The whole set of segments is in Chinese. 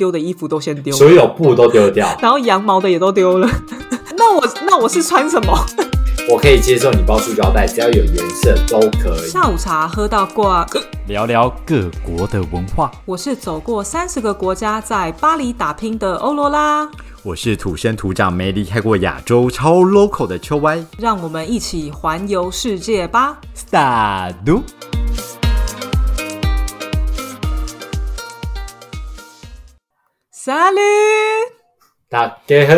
丢的衣服都先丢，所有布都丢掉。然后羊毛的也都丢了。那我那我是穿什么？我可以接受你包塑胶袋，只要有颜色都可以。下午茶喝到挂，聊聊各国的文化。我是走过三十个国家，在巴黎打拼的欧罗拉。我是土生土长、没离开过亚洲、超 local 的秋歪。让我们一起环游世界吧！萨萨利，大家好，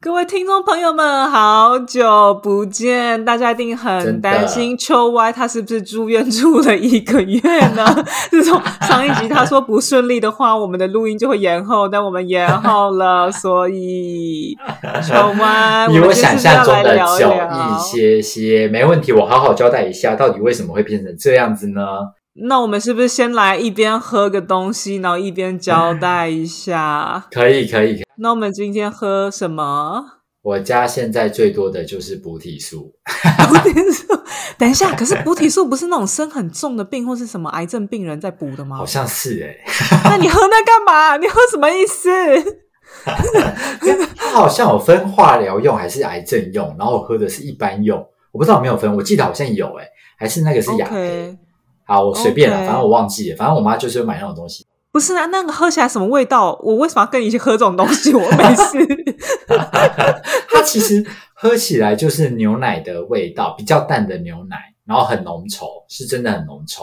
各位听众朋友们，好久不见！大家一定很担心秋歪他是不是住院住了一个月呢？自从上一集他说不顺利的话，我们的录音就会延后，但我们延后了，所以秋歪，比我想象中的久一些些，没问题。我好好交代一下，到底为什么会变成这样子呢？那我们是不是先来一边喝个东西，然后一边交代一下？可以，可以。那我们今天喝什么？我家现在最多的就是补体素。补体素？等一下，可是补体素不是那种生很重的病或是什么癌症病人在补的吗？好像是哎。那你喝那干嘛？你喝什么意思？它好像有分化疗用还是癌症用，然后我喝的是一般用，我不知道有没有分。我记得好像有哎，还是那个是雅培。好，我随便了，反正我忘记了。反正我妈就是买那种东西。不是啊，那个喝起来什么味道？我为什么要跟你一起喝这种东西？我没事。它其实喝起来就是牛奶的味道，比较淡的牛奶，然后很浓稠，是真的很浓稠。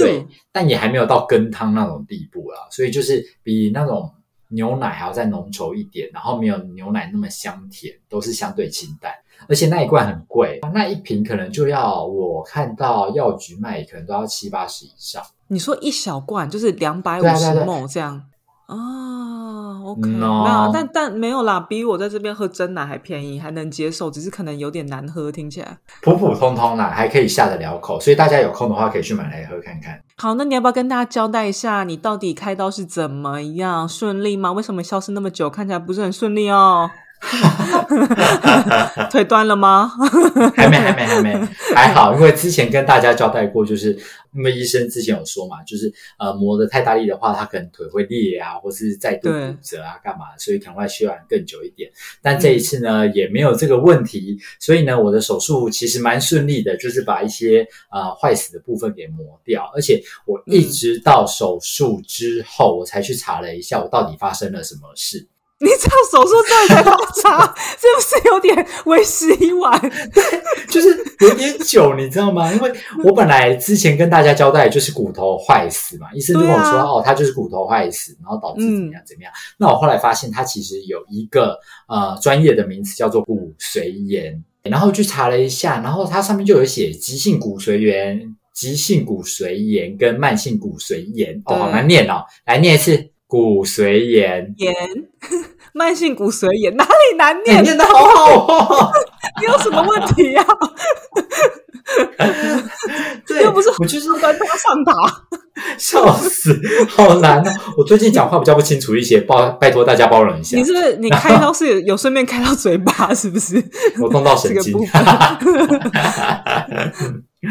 对，但也还没有到羹汤那种地步啦，所以就是比那种牛奶还要再浓稠一点，然后没有牛奶那么香甜，都是相对清淡。而且那一罐很贵，那一瓶可能就要我看到药局卖，可能都要七八十以上。你说一小罐就是两百五十 ml 这样啊？OK，没有，但但没有啦，比我在这边喝真奶还便宜，还能接受，只是可能有点难喝，听起来普普通通啦，还可以下得了口，所以大家有空的话可以去买来喝看看。好，那你要不要跟大家交代一下，你到底开刀是怎么样顺利吗？为什么消失那么久，看起来不是很顺利哦？腿断了吗？还没，还没，还没，还好。因为之前跟大家交代过，就是因为医生之前有说嘛，就是呃磨得太大力的话，他可能腿会裂啊，或是再度骨折啊，干嘛？所以可能会休养更久一点。但这一次呢，也没有这个问题，所以呢，我的手术其实蛮顺利的，就是把一些呃坏死的部分给磨掉。而且我一直到手术之后，我才去查了一下，我到底发生了什么事。你这样手术之后才发查，是不是有点为时已晚？对，就是有点久，你知道吗？因为我本来之前跟大家交代就是骨头坏死嘛，医生就跟我说哦，他就是骨头坏死，然后导致怎么样怎么样。那我后来发现，他其实有一个呃专业的名词叫做骨髓炎，然后去查了一下，然后它上面就有写急性骨髓炎、急性骨髓炎跟慢性骨髓炎，哦，好难念哦，来念一次。骨髓炎，炎，慢性骨髓炎哪里难念？念的好好哦，你有什么问题呀？对，又不是我就是在他上塔，笑死，好难哦！我最近讲话比较不清楚一些，包拜托大家包容一下。你是不是你开刀是有顺便开到嘴巴？是不是？我碰到神经。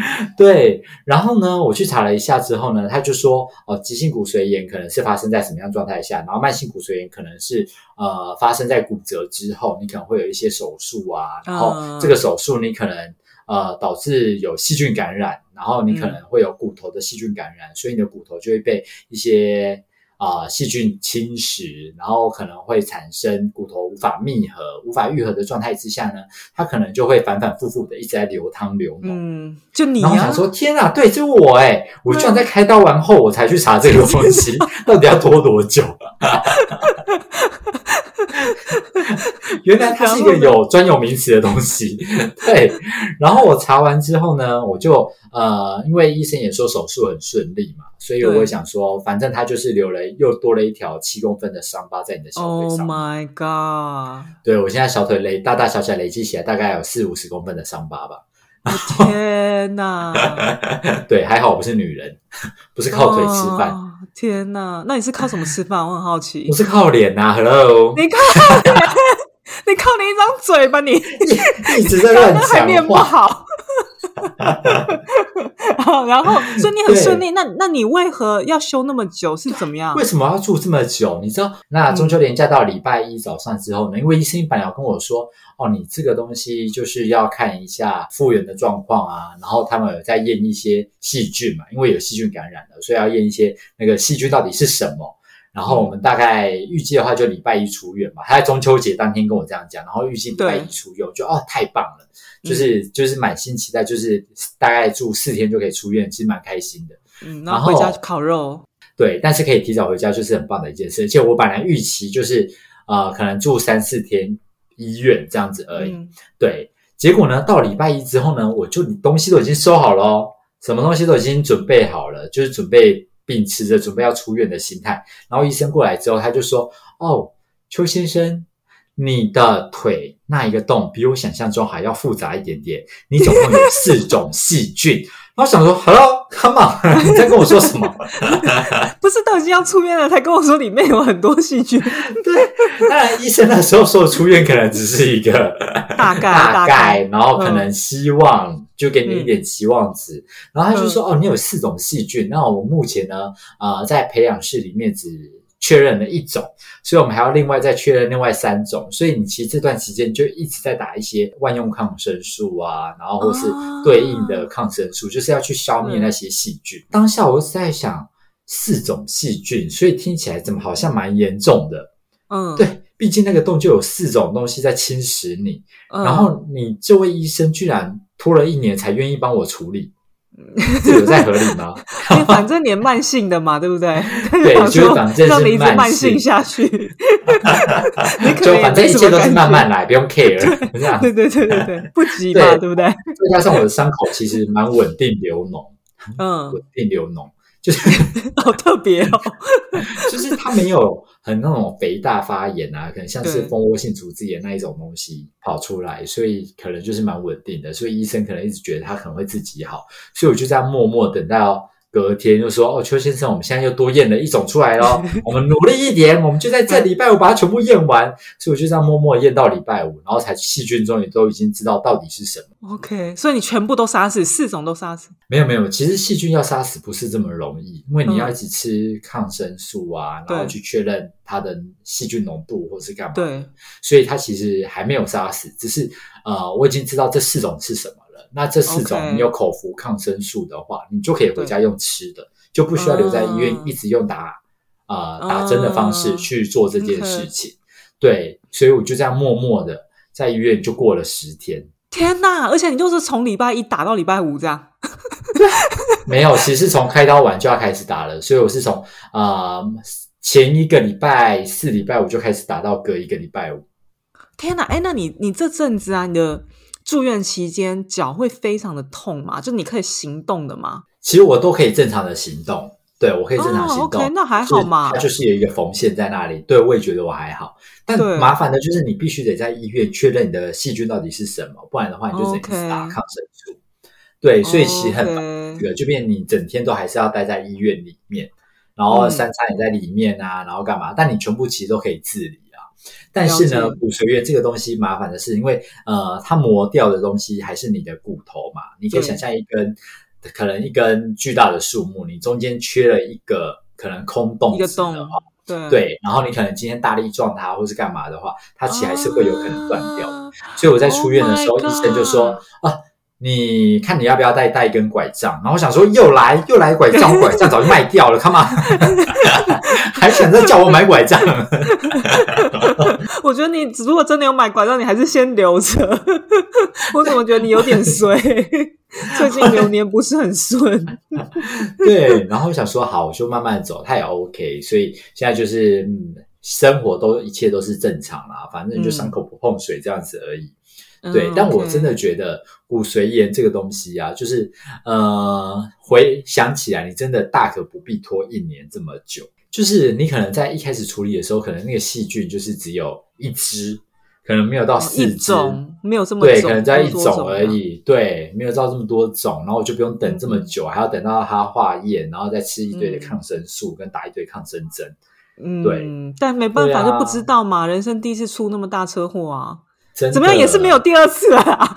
对，然后呢，我去查了一下之后呢，他就说，哦，急性骨髓炎可能是发生在什么样状态下，然后慢性骨髓炎可能是呃发生在骨折之后，你可能会有一些手术啊，然后这个手术你可能呃导致有细菌感染，然后你可能会有骨头的细菌感染，所以你的骨头就会被一些。啊，细菌侵蚀，然后可能会产生骨头无法密合、无法愈合的状态之下呢，它可能就会反反复复的一直在流汤流脓。嗯，就你然后想说，天啊，对，就我哎，我居然在开刀完后我才去查这个东西，到底要拖多久？原来它是一个有专有名词的东西，对。然后我查完之后呢，我就呃，因为医生也说手术很顺利嘛，所以我想说，反正他就是留了又多了一条七公分的伤疤在你的小腿上。Oh my god！对我现在小腿累大大小小累积起来大概有四五十公分的伤疤吧。天哪！对，还好我不是女人，不是靠腿吃饭。天哪，那你是靠什么吃饭？我很好奇。我是靠脸呐，Hello。你靠脸？你靠你一张嘴吧？你一直在乱讲 话。不好。然后所以你很顺利，那那你为何要休那么久？是怎么样为？什么要住这么久？你知道，那中秋连假到礼拜一早上之后呢？因为医生本来要跟我说，哦，你这个东西就是要看一下复原的状况啊，然后他们有在验一些细菌嘛，因为有细菌感染了，所以要验一些那个细菌到底是什么。然后我们大概预计的话，就礼拜一出院嘛。他在中秋节当天跟我这样讲，然后预计礼拜一出院，我就哦太棒了，就是、就是满心期待，就是大概住四天就可以出院，其实蛮开心的。嗯，然后然后回家烤肉。对，但是可以提早回家，就是很棒的一件事。而且我本来预期就是呃，可能住三四天医院这样子而已。嗯对，结果呢，到礼拜一之后呢，我就东西都已经收好了哦，什么东西都已经准备好了，就是准备并持着准备要出院的心态。然后医生过来之后，他就说：“哦，邱先生。”你的腿那一个洞比我想象中还要复杂一点点，你总共有四种细菌。然后想说，Hello，Come on，你在跟我说什么？不是都已经要出院了，才跟我说里面有很多细菌，对，当然医生那时候说出院可能只是一个大概大大概嗯然后可能希望、就给你一点期望值，然后他就说、哦，你有四种细菌，那我目前呢，呃，在培养室里面只确认了一种，所以我们还要另外再确认另外三种，所以你其实这段期间就一直在打一些万用抗生素啊，然后或是啊对应的抗生素，就是要去消灭那些细菌。当下我是在想。四种细菌，所以听起来怎么好像蛮严重的？嗯，对，毕竟那个洞就有四种东西在侵蚀你，嗯，然后你这位医生居然拖了一年才愿意帮我处理，这有在合理吗？反正你也慢性的嘛，对不对？对 就是反正是让你一直慢慢性性下去，就反正一切都是。慢慢来，不用 care，这样。对对对对对，不急嘛，对对不对？再加上我的伤口其实蛮稳定流脓，嗯，稳定流脓，就是 好特别哦。就是它没有很那种肥大发炎啊，可能像是蜂窝性组织炎那一种东西跑出来，所以可能就是蛮稳定的。所以医生可能一直觉得他可能会自己好，所以我就这样默默等到隔天就说：“哦，邱先生，我们现在又多验了一种出来咯，我们努力一点，我们就在这礼拜五把它全部验完。”所以我就这样默默验到礼拜五，然后才细菌终于都已经知道到底是什么。OK，所以你全部都杀死，四种都杀死。没有没有，其实细菌要杀死不是这么容易，因为你嗯要一直吃抗生素啊，然后去确认它的细菌浓度或是干嘛。对，所以它其实还没有杀死，只是呃，我已经知道这四种是什么了。那这四种你有口服抗生素的话，你就可以回家用吃的，就不需要留在医院嗯一直用打呃打针的方式嗯去做这件事情。对，所以我就这样默默的在医院就过了十天。天哪！而且你就是从礼拜一打到礼拜五这样。没有，其实是从开刀完就要开始打了，所以我是从呃前一个礼拜四、礼拜五就开始打到隔一个礼拜五。天哪！哎，那你你这阵子啊，你的住院期间脚会非常的痛吗？就你可以行动的吗？其实我都可以正常的行动，对我可以正常行动。那还好嘛它就是有一个缝线在那里，对我也觉得我还好。但麻烦的就是你必须得在医院确认你的细菌到底是什么，不然的话你就只能打抗生素。对，所以其实很麻就变你整天都还是要待在医院里面，然后嗯三餐也在里面啊，然后干嘛？但你全部其实都可以自理啊。但是呢骨髓源这个东西麻烦的是，因为呃，它磨掉的东西还是你的骨头嘛，你可以想象一根可能一根巨大的树木，你中间缺了一个可能空洞一个洞的话，对。对，然后你可能今天大力撞它或是干嘛的话，它其实还是会有可能断掉。啊。所以我在出院的时候 Oh 医生就说啊，你看你要不要带带一根拐杖？然后我想说又来又来拐杖，我拐杖早就卖掉了，干嘛？还想再叫我买拐杖？我觉得你如果真的有买拐杖，你还是先留着。我怎么觉得你有点衰？最近流年不是很顺。对，然后我想说好，我就慢慢走，他也 OK，所以现在就是嗯，生活都一切都是正常啦，反正就嗯伤口不碰水这样子而已。对，嗯但我真的觉得骨髓炎这个东西啊，就是呃，回想起来，你真的大可不必拖一年这么久。就是你可能在一开始处理的时候，可能那个细菌就是只有一只，可能没有到四只，种没有这么对，种可能在一多种而已，对，没有到这么多种，然后我就不用等这么久，还要等到它化验，然后再吃一堆的嗯抗生素，跟打一堆抗生针。嗯，对，但没办法，啊就不知道嘛。人生第一次出那么大车祸啊，怎么样也是没有第二次了 啦，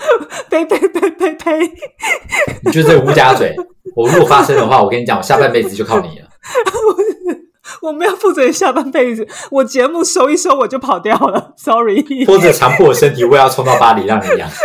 呸呸呸呸呸！你就这个乌鸦嘴。我如果发生的话，我跟你讲，我下半辈子就靠你了。我没有负责你下半辈子，我节目收一收我就跑掉了，sorry。拖着强迫我身体，我也要冲到巴黎让你养。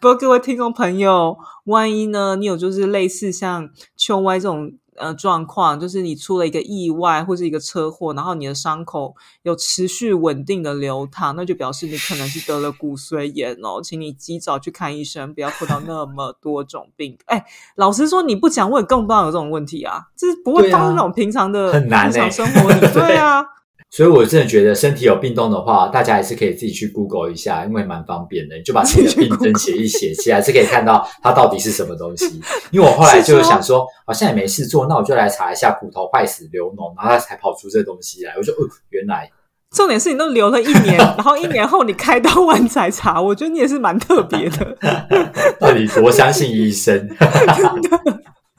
不过各位听众朋友，万一呢，你有就是类似像秋歪这种呃状况，就是你出了一个意外或是一个车祸，然后你的伤口有持续稳定的流淌，那就表示你可能是得了骨髓炎哦，请你及早去看医生，不要碰到那么多种病。哎，老实说，你不讲，我也更不知道有这种问题啊，这是不会对啊放在那种平常的很难日常欸生活里。对啊，所以我真的觉得身体有病痛的话，大家还是可以自己去 Google 一下，因为蛮方便的。你就把自己的病症写一写，其实还是可以看到它到底是什么东西。因为我后来就想说，好像也没事做，那我就来查一下骨头坏死流脓，然后它才跑出这东西来。我就，呃，原来重点是你都留了一年，然后一年后你开刀完才查，我觉得你也是蛮特别的。到底多相信医生？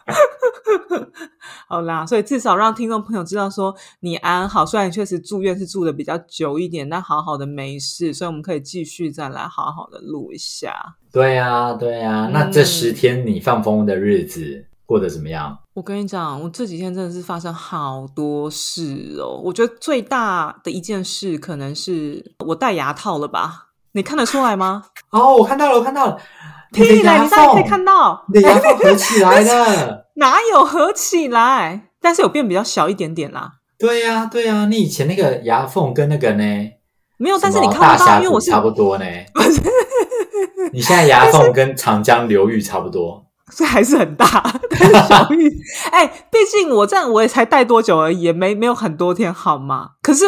好啦，所以至少让听众朋友知道说你安好，虽然你确实住院是住的比较久一点，但好好的没事，所以我们可以继续再来好好的录一下。对呀、对呀、那这十天你放风的日子过得怎么样？我跟你讲，我这几天真的是发生好多事哦。我觉得最大的一件事可能是我戴牙套了吧？你看得出来吗？哦，我看到了，我看到了，屁嘞！牙你当然可以，看到，你的牙缝合起来了。哪有合起来？但是有变比较小一点点啦。对呀、对呀、你以前那个牙缝跟那个呢？没有，但是你看不到，因为我是差不多呢。你现在牙缝跟长江流域差不多。所以还是很大，但是小玉，哎、毕竟我这样我也才戴多久而已，也没没有很多天，好吗？可是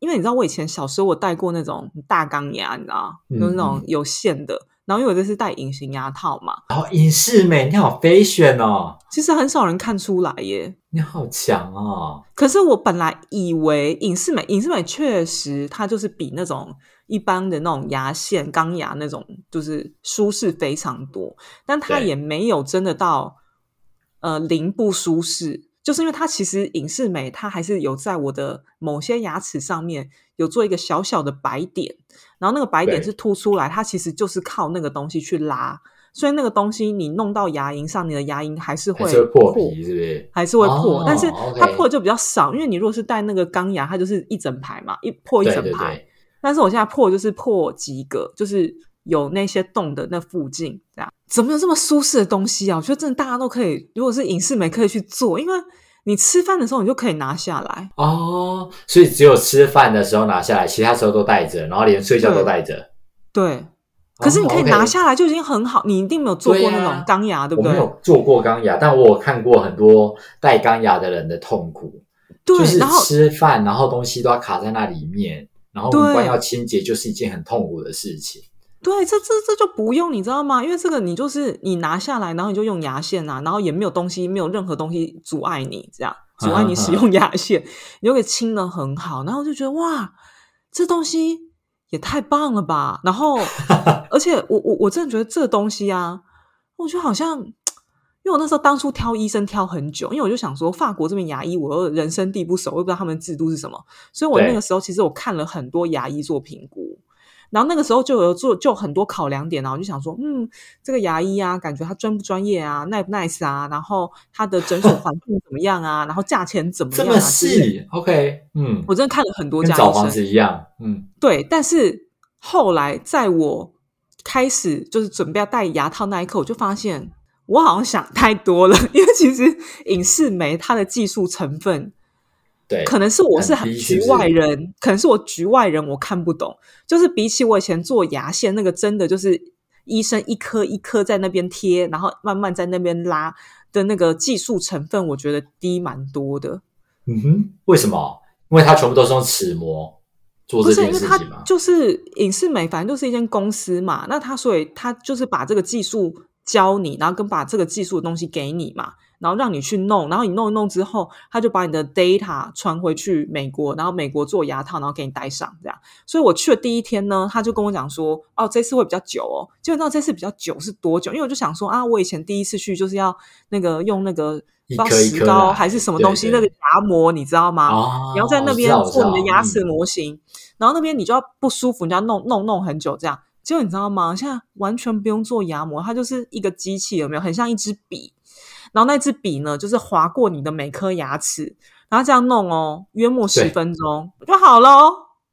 因为你知道，我以前小时候我戴过那种大钢牙，你知道，嗯就是那种有线的。然后因为我这是戴隐形牙套嘛，然后影视美，你好 fashion 哦，其实很少人看出来耶。你好强哦。可是我本来以为隐适美，隐适美确实它就是比那种一般的那种牙线钢牙那种，就是舒适非常多，但它也没有真的到呃零不舒适，就是因为它其实隐适美它还是有在我的某些牙齿上面有做一个小小的白点，然后那个白点是凸出来，它其实就是靠那个东西去拉。所以那个东西你弄到牙龈上，你的牙龈还是会还是会破皮，是不是？还是会破，哦但是它破的就比较少，因为你如果是戴那个钢牙，它就是一整排嘛，一破一对对整排。对，但是我现在破就是破几个，就是有那些洞的那附近，这样怎么有这么舒适的东西啊？我觉得真的大家都可以，如果是影视美可以去做，因为你吃饭的时候你就可以拿下来。哦，所以只有吃饭的时候拿下来，其他时候都带着，然后连睡觉都带着。对，可是你可以拿下来就已经很好，你一定没有做过那种钢牙，对不对我没？有做过钢牙，但我有看过很多戴钢牙的人的痛苦，对，就是吃饭，然后东西都要卡在那里面，然后五对官要清洁，就是一件很痛苦的事情。对，这这这就不用，你知道吗？因为这个你就是你拿下来，然后你就用牙线啊，然后也没有东西，没有任何东西阻碍你，这样阻碍你使用 牙线，你就给清的很好。然后我就觉得哇，这东西也太棒了吧！然后，而且我我我真的觉得这东西啊，我觉得好像，因为我那时候当初挑医生挑很久，因为我就想说法国这边牙医我又人生地不熟，我也不知道他们制度是什么，所以我那个时候其实我看了很多牙医做评估。然后那个时候就有做就很多考量点，然后我就想说，嗯，这个牙医啊，感觉他专不专业啊，nice 不 nice 啊，然后他的诊所环境怎么样啊，然后价钱怎么样啊？这么细，OK，嗯，我真的看了很多家找房子一样，嗯，对，但是后来在我开始就是准备要戴牙套那一刻，我就发现我好像想太多了，因为其实影视美它的技术成分对，可能是我是局外人，可能是我局外人，我看不懂。就是比起我以前做牙线，那个真的就是医生一颗一颗在那边贴，然后慢慢在那边拉的那个技术成分，我觉得低蛮多的。嗯哼，为什么？因为它全部都是用齿模做不这是因为它件事情嘛。就是影视美，反正就是一间公司嘛。那他所以他就是把这个技术教你，然后跟把这个技术的东西给你嘛。然后让你去弄，然后你弄一弄之后，他就把你的 data 传回去美国，然后美国做牙套，然后给你戴上这样。所以我去的第一天呢，他就跟我讲说，哦，这次会比较久哦。结果知道这次比较久是多久？因为我就想说啊，我以前第一次去就是要那个用那个不知道石膏还是什么东西，那个牙模你知道吗？你要在那边做你的牙齿模型，然后那边你就要不舒服，你要弄弄弄很久这样。结果你知道吗？现在完全不用做牙模，它就是一个机器，有没有？很像一支笔。然后那支笔呢，就是划过你的每颗牙齿，然后这样弄哦，约莫十分钟就好了。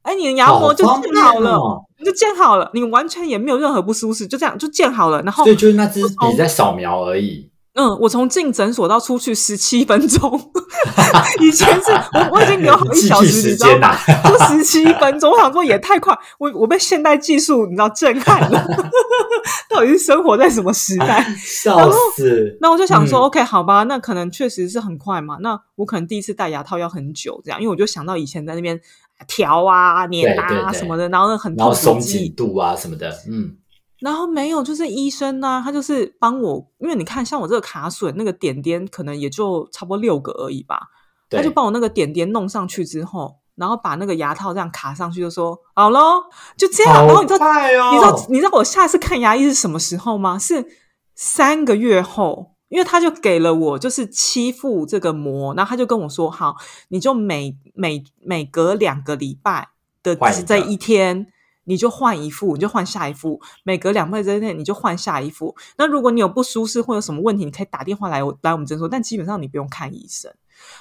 哎，你的牙膜就建好了，就建好了，你完全也没有任何不舒适，就这样就建好了。然后对，就是那支笔在扫描而已。嗯，我从进诊所到出去十七分钟，以前是我我已经留好一小时，你知道吗？就十七分钟，我想说也太快，我我被现代技术你知道震撼了，到底是生活在什么时代？笑死！那我就想说，OK，好吧，那可能确实是很快嘛。那我可能第一次戴牙套要很久，这样，因为我就想到以前在那边调啊、粘啊什么的，然后很然后松紧度啊什么的，嗯。然后没有，就是医生呢，他就是帮我，因为你看，像我这个卡榫那个点点，可能也就差不多六个而已吧。他就帮我那个点点弄上去之后，然后把那个牙套这样卡上去，就说好喽，就这样。然后你知道，你知道，你知道我下次看牙医是什么时候吗？是三个月后，因为他就给了我就是七副这个膜，然后他就跟我说，好，你就每每每隔两个礼拜的这一天。你就换一副，你就换下一副，每隔两倍之内你就换下一副。那如果你有不舒适或有什么问题，你可以打电话来来我们诊所，但基本上你不用看医生。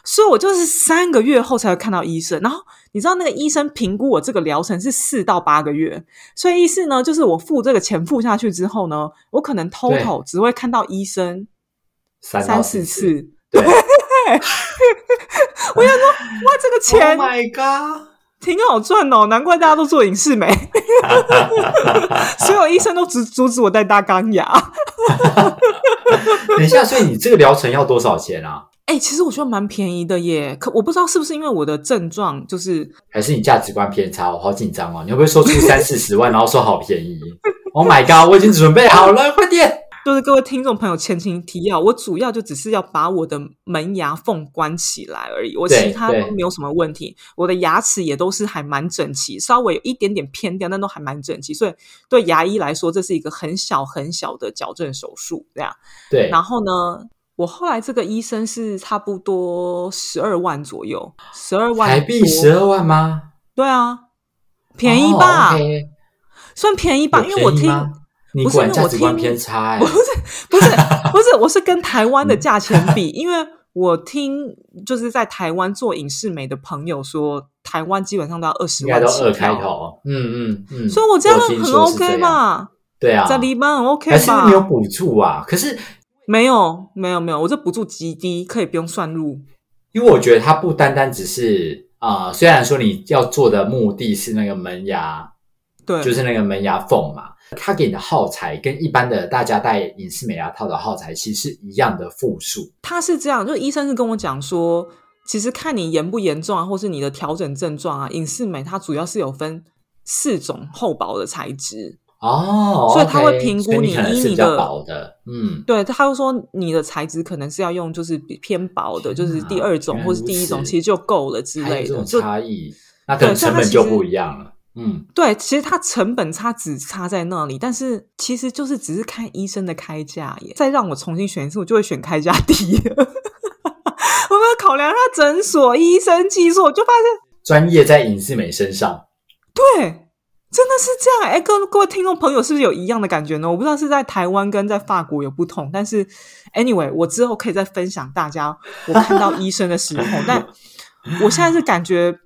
所以我就是三个月后才会看到医生。然后你知道那个医生评估我这个疗程是四到八个月，所以意思呢就是我付这个钱付下去之后呢，我可能 total 只会看到医生三四次。对，我想说哇，这个 钱，My God！挺好赚哦，难怪大家都做影视美，所有医生都阻阻止我戴大钢牙。等一下，所以你这个疗程要多少钱啊？哎，其实我觉得蛮便宜的耶。可我不知道是不是因为我的症状，就是还是你价值观偏差，我好紧张哦。你会不会说出三四十万，然后说好便宜？Oh my god！我已经准备好了，快点。就是各位听众朋友，前情提要，我主要就只是要把我的门牙缝关起来而已，我其他都没有什么问题，我的牙齿也都是还蛮整齐，稍微有一点点偏掉，但都还蛮整齐，所以对牙医来说，这是一个很小很小的矫正手术，这样。对。然后呢，我后来这个医生是差不多十二万左右，十二万台币十二万吗？对啊，便宜吧？算便宜吧，因为我听。不是我听偏差，不是不是 不是，我是跟台湾的价钱比，因为我听就是在台湾做影视美的朋友说，台湾基本上都要二十万，都二开头，嗯嗯嗯，所以我这样很 OK 嘛？对啊，在黎巴很 OK 吧？还是没有补助啊？可是没有没有没有，我这补助极低，可以不用算入。因为我觉得它不单单只是啊，虽然说你要做的目的是那个门牙，对，就是那个门牙缝嘛。他给你的耗材跟一般的大家戴隐适美牙套的耗材其实是一样的复数。他是这样，就医生是跟我讲说，其实看你严不严重啊，或是你的调整症状啊，隐适美它主要是有分四种厚薄的材质哦，所以他会评估你依你的薄的，嗯，对，他会说你的材质可能是要用就是偏薄的，就是第二种或是第一种，其实就够了之类的，就差异，那可能成本就不一样了。嗯，对，其实它成本差只差在那里，但是其实就是只是看医生的开价耶。再让我重新选一次，我就会选开价低。我们要考量他诊所医生技术，就发现专业在隐适美身上。对，真的是这样。哎，各各位听众朋友，是不是有一样的感觉呢？我不知道是在台湾跟在法国有不同，但是 anyway，我之后可以再分享大家我看到医生的时候。但我现在是感觉。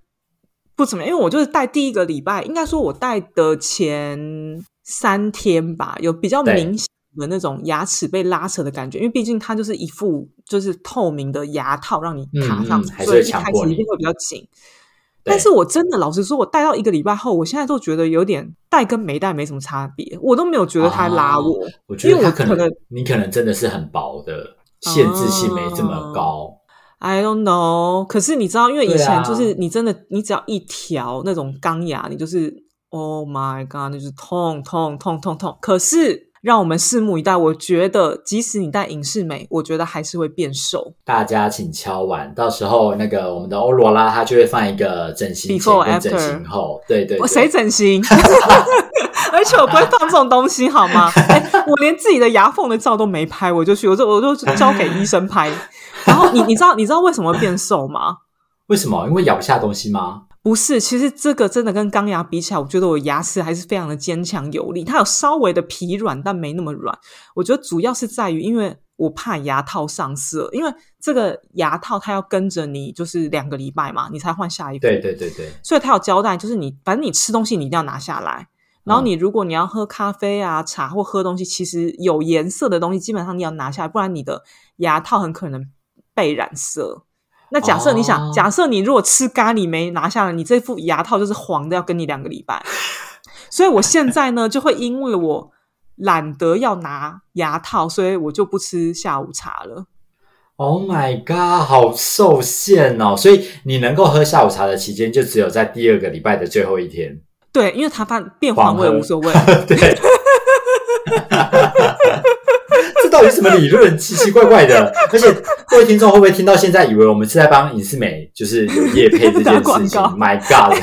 不怎么样，因为我就是戴第一个礼拜，应该说我戴的前三天吧，有比较明显的那种牙齿被拉扯的感觉，因为毕竟它就是一副就是透明的牙套让你卡上，所以一开始一定会比较紧。但是我真的老实说，我戴到一个礼拜后，我现在都觉得有点戴跟没戴没什么差别，我都没有觉得它拉我。我觉得我可能你可能真的是很薄的，限制性没这么高。I don't know，可是你知道，因为以前就是你真的，你只要一条那种钢牙，你就是 Oh my God，那就是痛痛痛痛痛。可是让我们拭目以待。我觉得，即使你戴隐适美，我觉得还是会变瘦。大家请敲完，到时候那个我们的欧罗拉，它就会放一个整形前 Before 跟整 after 形后。对对对我谁整形？而且我不会放这种东西，好吗？哎我连自己的牙缝的照都没拍，我就去，我就我就交给医生拍。然后你你知道你知道为什么会变瘦吗？为什么？因为咬不下东西吗？不是，其实这个真的跟钢牙比起来，我觉得我牙齿还是非常的坚强有力。它有稍微的疲软，但没那么软。我觉得主要是在于，因为我怕牙套上色，因为这个牙套它要跟着你，就是两个礼拜嘛，你才换下一个。对对对对，所以它有交代，就是你反正你吃东西你一定要拿下来，然后你如果你要喝咖啡啊、茶或喝东西，其实有颜色的东西基本上你要拿下来，不然你的牙套很可能被染色。那假设你想，哦假设你如果吃咖喱没拿下来，你这副牙套就是黄的，要跟你两个礼拜。所以我现在呢，就会因为我懒得要拿牙套，所以我就不吃下午茶了。Oh my god，好受限哦！所以你能够喝下午茶的期间，就只有在第二个礼拜的最后一天。对，因为它发变黄我也无所谓。对，这到底什么理论？奇奇怪怪的。而 且各位听众会不会听到现在以为我们是在帮尹世美就是有业配这件事情告？My God，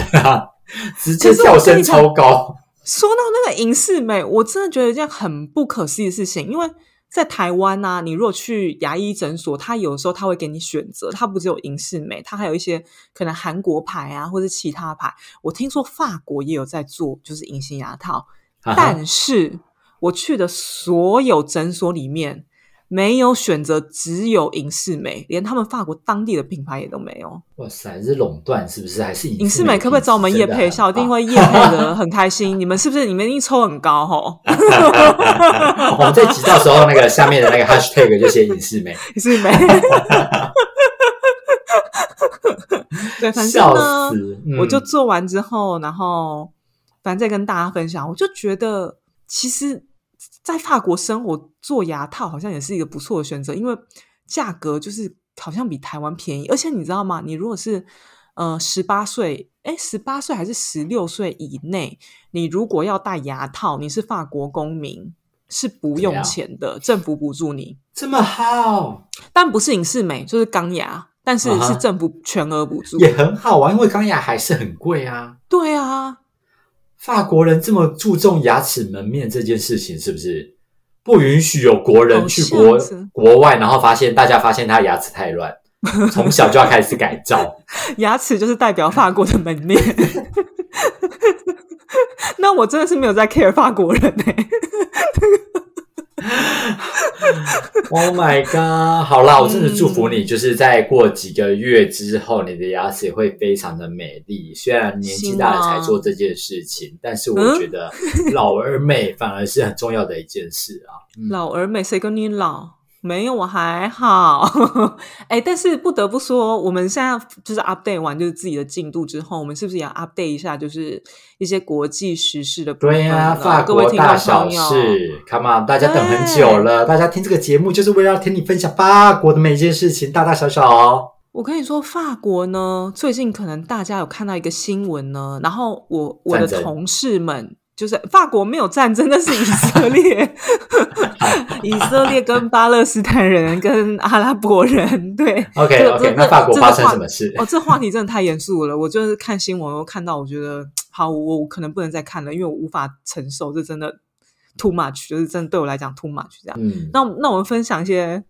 直接跳升超高。说到那个银饰美，我真的觉得一件很不可思议的事情，因为在台湾呢、你如果去牙医诊所，他有时候他会给你选择，他不只有银饰美，他还有一些可能韩国牌啊，或者其他牌。我听说法国也有在做，就是隐形牙套，但是我去的所有诊所里面没有选择，只有影视美，连他们法国当地的品牌也都没有。哇塞，是垄断是不是？还是影视美可不可以找我们叶配一下？我一定会叶配的 很开心。你们是不是？你们一定抽很高吼？我们这集到时候那个下面的那个 hashtag 就写影视美，影视美。对，反正笑呢，我就做完之后，然后反正再跟大家分享，我就觉得其实，在法国生活做牙套好像也是一个不错的选择，因为价格就是好像比台湾便宜，而且你知道吗？你如果是呃十八岁，哎，十八岁还是十六岁以内，你如果要戴牙套，你是法国公民。是不用钱的，政府补助你，这么好，但不是影视美，就是钢牙，但是是政府全额补助。也很好啊，因为钢牙还是很贵啊。对啊，法国人这么注重牙齿门面这件事情，是不是不允许有国人去国国外，然后发现大家发现他牙齿太乱，从小就要开始改造？牙齿就是代表法国的门面。那我真的是没有在 care 法国人哎、Oh my god！好啦，我真的祝福你，就是在过几个月之后，你的牙齿会非常的美丽。虽然年纪大了才做这件事情，但是我觉得老而美反而是很重要的一件事啊。嗯老而美，谁跟你老？没有，我还好。哎、但是不得不说，我们现在就是 update 完就是自己的进度之后，我们是不是也要 update 一下，就是一些国际时事的部分对呀、呢法国大小事，Come on，大家等很久了，大家听这个节目就是为了要听你分享法国的每一件事情，大大小小哦。我跟你说，法国呢，最近可能大家有看到一个新闻呢，然后我我的同事们就是法国没有战争，那是以色列，以色列跟巴勒斯坦人跟阿拉伯人，对 OK 这个 OK，这那法国发生什么事？哦，这话题真的太严肃了。我就是看新闻，我看到我觉得好，我我可能不能再看了，因为我无法承受，这真的 too much，就是真的对我来讲 too much 这样。嗯，那那我们分享一些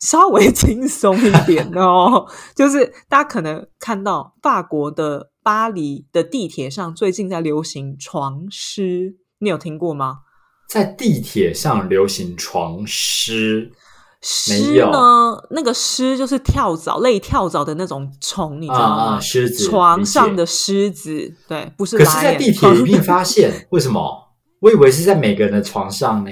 稍微 轻松一点的哦，就是大家可能看到法国的巴黎的地铁上最近在流行床虱，你有听过吗？在地铁上流行床虱，没虱有呢，那个虱就是跳蚤，类跳蚤的那种虫，你知道吗？啊啊虱子床上的理虱子，对，不是可是，在地铁里面发现，为什么？我以为是在每个人的床上呢。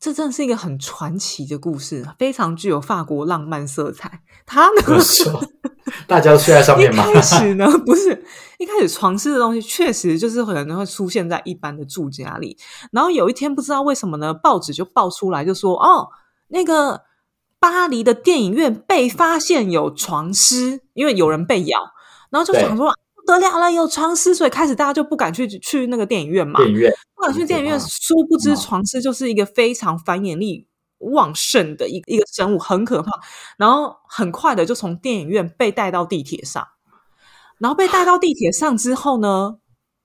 这真的是一个很传奇的故事，非常具有法国浪漫色彩。它呢，大家都睡在上一面吗？开始呢，不是一开始床虱的东西，确实就是可能会出现在一般的住家里。然后有一天不知道为什么呢，报纸就爆出来，就说哦，那个巴黎的电影院被发现有床虱，因为有人被咬，然后就想说。得了了，有床虱，所以开始大家就不敢去去那个电影院嘛，电影院不敢去电影院。殊不知嗯床虱就是一个非常繁衍力旺盛的一一个生物，很可怕。然后很快的就从电影院被带到地铁上，然后被带到地铁上之后呢，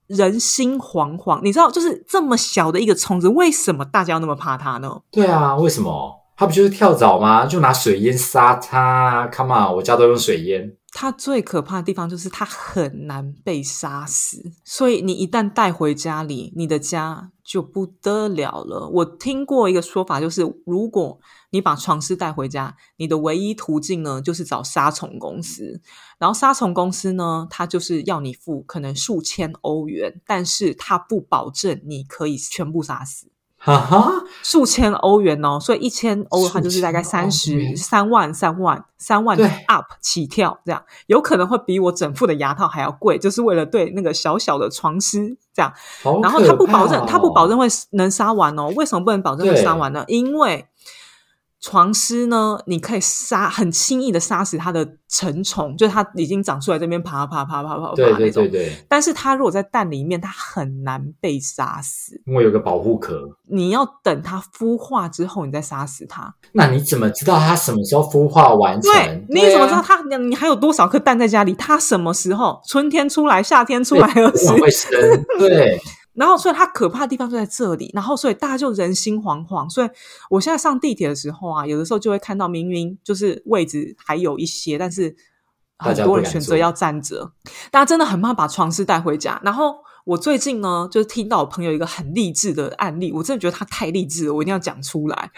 人心惶惶。你知道，就是这么小的一个虫子，为什么大家要那么怕它呢？对啊，为什么？它不就是跳蚤吗？就拿水淹杀它，Come on，我家都用水淹。它最可怕的地方就是它很难被杀死，所以你一旦带回家里，你的家就不得了了。我听过一个说法，就是如果你把床虱带回家，你的唯一途径呢，就是找杀虫公司。然后杀虫公司呢，它就是要你付可能数千欧元，但是它不保证你可以全部杀死。哈哈，数千欧元哦，所以一千欧的话就是大概三十三万、三万、三万的 up 起跳，这样有可能会比我整副的牙套还要贵，就是为了对那个小小的床虱这样。好然后他不保证，他不保证会能杀完哦。为什么不能保证会杀完呢？因为床虱呢，你可以杀很轻易的杀死它的成虫，就是它已经长出来这边爬爬爬爬爬爬对对那种。对对，但是它如果在蛋里面，它很难被杀死。因为有个保护壳。你要等它孵化之后，你再杀死它。那你怎么知道它什么时候孵化完成？对，你怎么知道它？你你还有多少颗蛋在家里？它什么时候春天出来，夏天出来而对死？会生？对，然后，所以它可怕的地方就在这里。然后，所以大家就人心惶惶。所以我现在上地铁的时候啊，有的时候就会看到明明就是位置还有一些，但是很多人选择要站着。大家真的很怕把床虱带回家。然后我最近呢，就是听到我朋友一个很励志的案例，我真的觉得他太励志了，我一定要讲出来。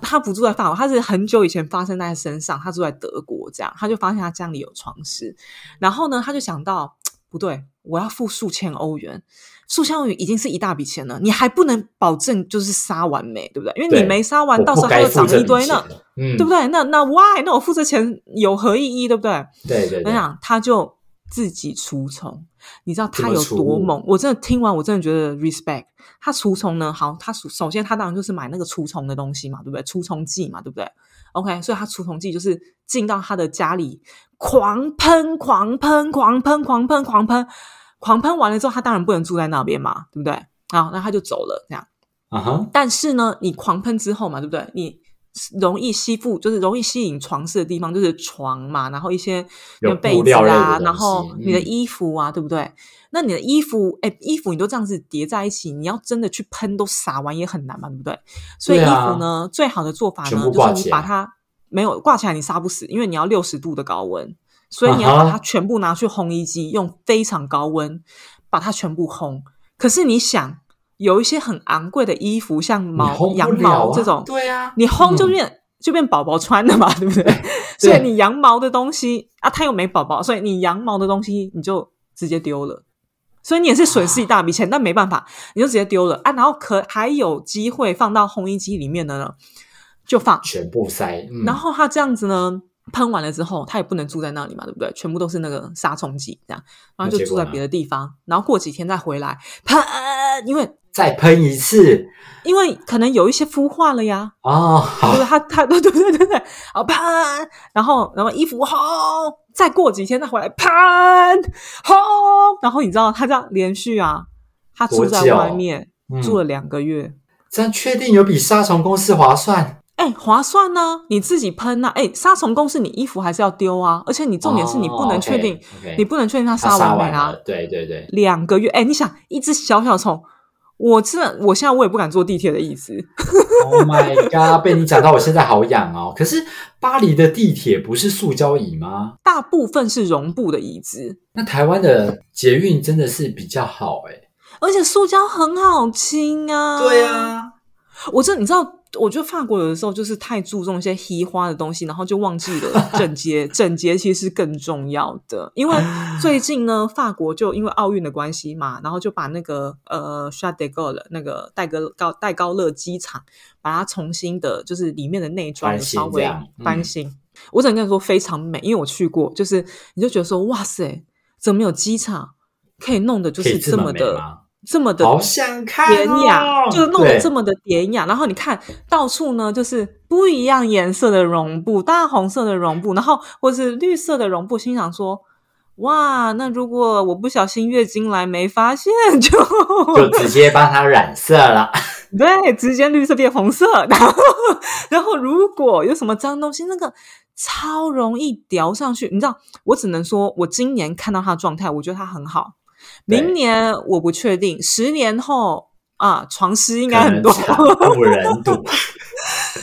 他不住在法国，他是很久以前发生在身上，他住在德国，这样他就发现他家里有床虱，然后呢，他就想到不对，我要付数千欧元。数千欧元已经是一大笔钱了，你还不能保证就是杀完没，对不对？因为你没杀完，到时候它又该付这笔长一堆呢，对不对？那那 why？那我付这钱有何意义，对不对？对对对，我想他就自己除虫，你知道他有多猛？我真的听完，我真的觉得 respect。他除虫呢，好，他首首先他当然就是买那个除虫的东西嘛，对不对？除虫剂嘛，对不对？OK，所以他除虫剂就是进到他的家里，狂喷、狂喷、狂喷、狂喷、狂喷，狂喷完了之后，他当然不能住在那边嘛，对不对？好，那他就走了，这样。啊哈，但是呢，你狂喷之后嘛，对不对？你容易吸附，就是容易吸引床事的地方，就是床嘛，然后一些被子啊，然后你的嗯衣服啊，对不对？那你的衣服，哎，衣服你都这样子叠在一起，你要真的去喷，都撒完也很难嘛，对不对？所以衣服呢，最好的做法呢，就是你把它没有挂起来，你杀不死，因为你要六十度的高温，所以你要把它全部拿去烘衣机，用非常高温把它全部烘。可是你想，有一些很昂贵的衣服，像毛、羊毛这种，对啊，你烘就嗯变、就变宝宝穿的嘛，对不对？所以你羊毛的东西啊，它又没宝宝，所以你羊毛的东西你就直接丢了。所以你也是损失一大笔钱，但没办法，你就直接丢了啊。然后可还有机会放到烘衣机里面的呢，就放。全部塞，嗯然后它这样子呢，喷完了之后，他也不能住在那里嘛，对不对？全部都是那个杀虫剂，这样，然后就住在别的地方，然后过几天再回来喷，因为再喷一次因为可能有一些孵化了呀，哦，好对不对？对对对对对，好喷，然后然后衣服烘，再过几天再回来喷烘，然后你知道他这样连续啊，他住在外面嗯住了两个月。这样确定有比杀虫公司划算？哎，划算呢、你自己喷呐、哎，杀虫公司你衣服还是要丢啊，而且你重点是你不能确定你不能确定它它杀完没啊？对对对，两个月，哎，你想一只小小虫，我真的，我现在我也不敢坐地铁的椅子，Oh my god！被你讲到，我现在好痒哦。可是巴黎的地铁不是塑胶椅吗？大部分是绒布的椅子，那台湾的捷运真的是比较好哎。而且塑胶很好清啊。对啊，我这你知道，我觉得法国有的时候就是太注重一些黑花的东西，然后就忘记了整洁。整洁其实是更重要的，因为最近呢，法国就因为奥运的关系嘛，然后就把那个呃 s h a d e g u l 那个戴高高戴高乐机场，把它重新的，就是里面的内装稍微翻新。我只能跟你说非常美，因为我去过，就是你就觉得说哇塞，怎么有机场可以弄的就是这么的？这么的好想看典雅，哦就是弄得这么的典雅。然后你看到处呢，就是不一样颜色的绒布，大红色的绒布，然后或是绿色的绒布。心想说，哇，那如果我不小心月经来没发现，就 就直接帮它染色了。对，直接绿色变红色。然后，然后如果有什么脏东西，那个超容易掉上去。你知道，我只能说，我今年看到它的状态，我觉得它很好。对明年我不确定，十年后啊，床虱应该很多。惨不忍睹。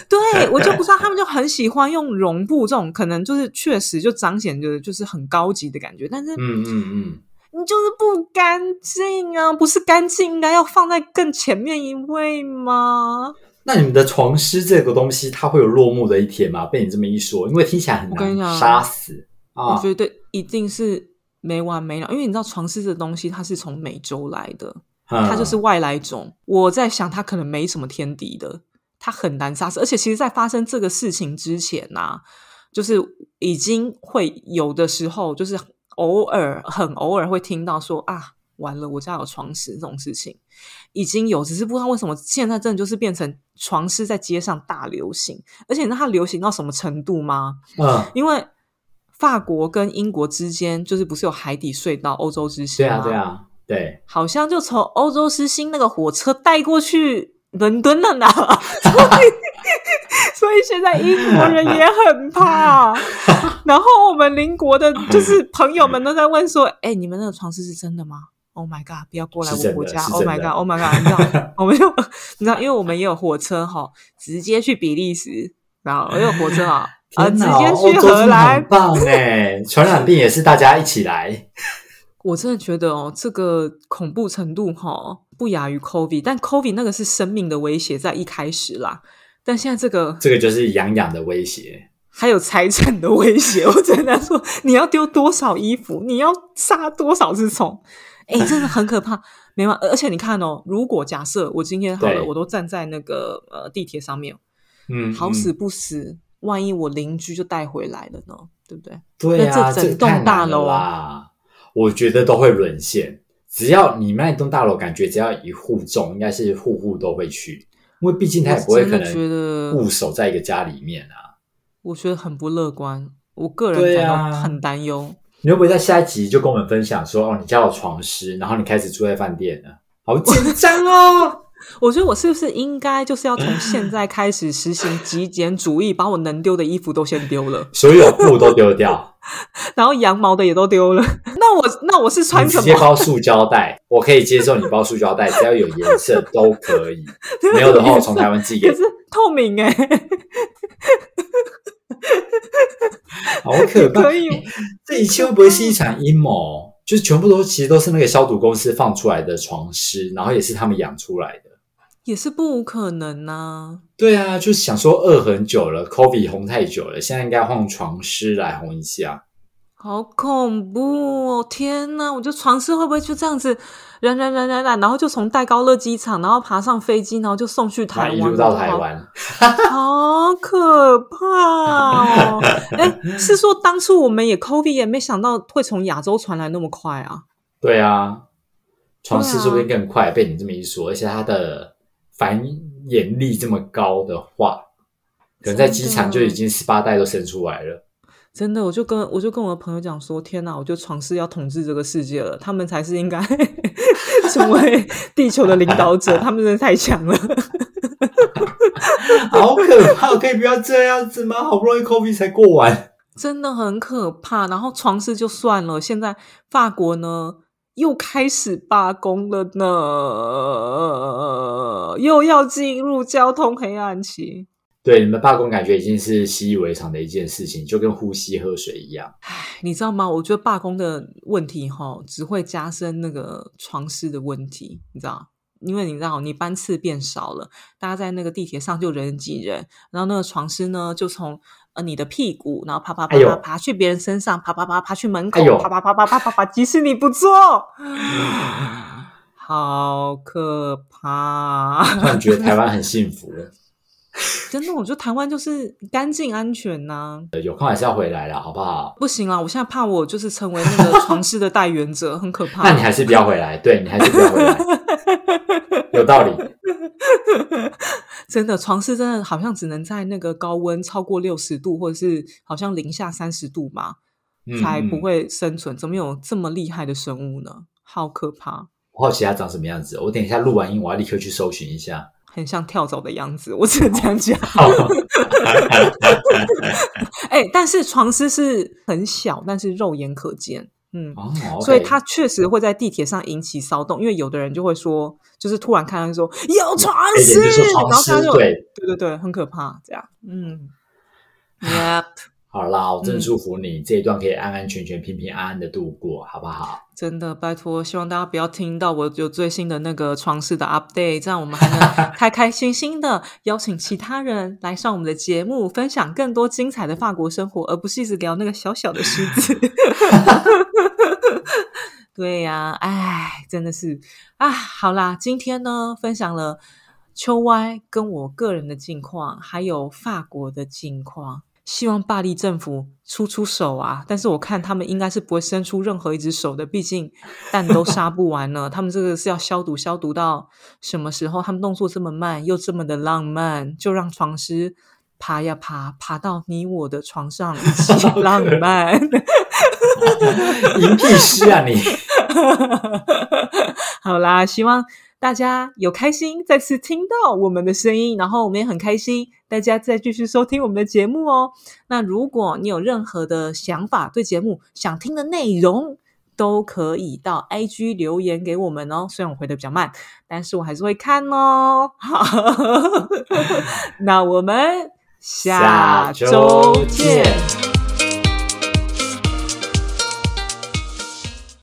对我就不知道，他们就很喜欢用绒布这种，可能就是确实就彰显着就是很高级的感觉，但是嗯嗯嗯，你就是不干净啊，不是干净应该要放在更前面一位吗？那你们的床虱这个东西，它会有落幕的一天吗？被你这么一说，因为听起来很难杀死啊。我觉得一定是没完没了，因为你知道床虱这东西它是从美洲来的，嗯它就是外来种。我在想，它可能没什么天敌的，它很难杀死。而且，其实，在发生这个事情之前呐、就是已经会有的时候，就是偶尔很偶尔会听到说啊，完了，我家有床虱这种事情已经有，只是不知道为什么现在真的就是变成床虱在街上大流行。而且，你知道它流行到什么程度吗？嗯，因为法国跟英国之间就是不是有海底隧道、欧洲之星吗？对啊对啊，对，好像就从欧洲之星那个火车带过去伦敦了呢，所以所以现在英国人也很怕。然后我们邻国的就是朋友们都在问说：“哎、你们那个床虱是真的吗？”Oh my god！不要过来我国家是！Oh my god！Oh my god！你知道，我们就 你知道，因为我们也有火车哈，直接去比利时，然后也有火车啊，啊，直天哪接去欧洲真的荷兰很，棒哎！传染病也是大家一起来。我真的觉得哦，这个恐怖程度哈、不亚于 COVID，但 COVID 那个是生命的威胁在一开始啦，但现在这个这个就是痒痒的威胁。还有财产的威胁，我真的说你要丢多少衣服，你要杀多少只虫，哎，真的很可怕。没办法，而且你看哦，如果假设我今天好了，我都站在那个呃地铁上面，嗯，好死不死，万一我邻居就带回来了呢，对不对？对啊，这整栋大楼啦，我觉得都会沦陷。只要你们那栋大楼感觉只要一户中，应该是户户都会去，因为毕竟他也不会可我真的觉能得固守在一个家里面啊。我觉得很不乐观，我个人感啊到很担忧。你会不会在下一集就跟我们分享说，哦，你家有床虱，然后你开始住在饭店了？好紧张哦！我觉得我是不是应该就是要从 现在开始实行极简主义，把我能丢的衣服都先丢了，所有布都丢掉，然后羊毛的也都丢了。那我那我是穿什么？直接包塑胶袋，我可以接受你包塑胶袋，只要有颜色都可以。没有的话，我从台湾寄给可是透明哎、好可怕！可以吗这一切会不会是一场阴谋？就是全部都其实都是那个消毒公司放出来的床虱，然后也是他们养出来的。也是不无可能呐、对啊，就是想说饿很久了，Kobe 红太久了，现在应该换床师来红一下。好恐怖哦！天呐，我觉得床师会不会就这样子染染染染染，然后就从戴高乐机场，然后爬上飞机，然后就送去台湾，一路到台湾，好可怕哦！哎，是说当初我们也 COVID 也没想到会从亚洲传来那么快啊！对啊，床虱对啊说不定更快。被你这么一说，而且它的繁衍力这么高的话，可能在机场就已经十八代都生出来了。真的，我就跟我就跟我的朋友讲说，天哪，我觉得床虱要统治这个世界了，他们才是应该 成为地球的领导者，他们真的太强了。好可怕！可以不要这样子吗？好不容易 COVID 才过完。真的很可怕。然后床虱就算了，现在法国呢又开始罢工了呢，又要进入交通黑暗期。对，你们罢工感觉已经是习以为常的一件事情，就跟呼吸、喝水一样。你知道吗？我觉得罢工的问题哈，只会加深那个床虱的问题，你知道？因为你知道，你班次变少了，大家在那个地铁上就人挤人，然后那个床虱呢，就从呃你的屁股，然后爬爬爬爬爬去别人身上，爬爬爬爬去门口，爬爬爬爬爬爬爬，即使你不做，好可怕！突然觉得台湾 很幸福了。真的，我觉得台湾就是干净安全呐、有空还是要回来了，好不好？不行了，我现在怕我就是成为那个床事的代言者，很可怕。那你还是不要回来，对你还是不要回来，有道理。真的，床虱真的好像只能在那个高温超过六十度，或者是好像零下三十度嘛，才不会生存。怎么有这么厉害的生物呢？好可怕！我好奇它长什么样子。我等一下录完音，我要立刻去搜寻一下。很像跳蚤的样子，我只能这样讲。哎，但是床虱是很小，但是肉眼可见。嗯，所以它确实会在地铁上引起骚动，因为有的人就会说，就是突然看到说有床虱，然后他就对对对对，很可怕，这样。嗯，Yep。好啦，我真祝福你这一段可以安安全全、平平安安的度过，好不好？真的，拜托，希望大家不要听到我有最新的那个床事的 update，这样我们还能开开心心的邀请其他人来上我们的节目，分享更多精彩的法国生活，而不是一直聊那个小小的狮子。对呀，哎，真的是啊，好啦，今天呢，分享了秋歪跟我个人的近况，还有法国的近况。希望巴黎政府出出手啊！但是我看他们应该是不会伸出任何一只手的，毕竟蛋都杀不完了。他们这个是要消毒，消毒到什么时候？他们动作这么慢，又这么的浪漫，就让床师爬呀爬，爬到你我的床上一起 浪漫。银屁师啊你！好啦，希望。大家有开心再次听到我们的声音，然后我们也很开心，大家再继续收听我们的节目哦。那如果你有任何的想法，对节目想听的内容，都可以到 IG 留言给我们哦。虽然我回的比较慢，但是我还是会看哦。好，那我们下周见。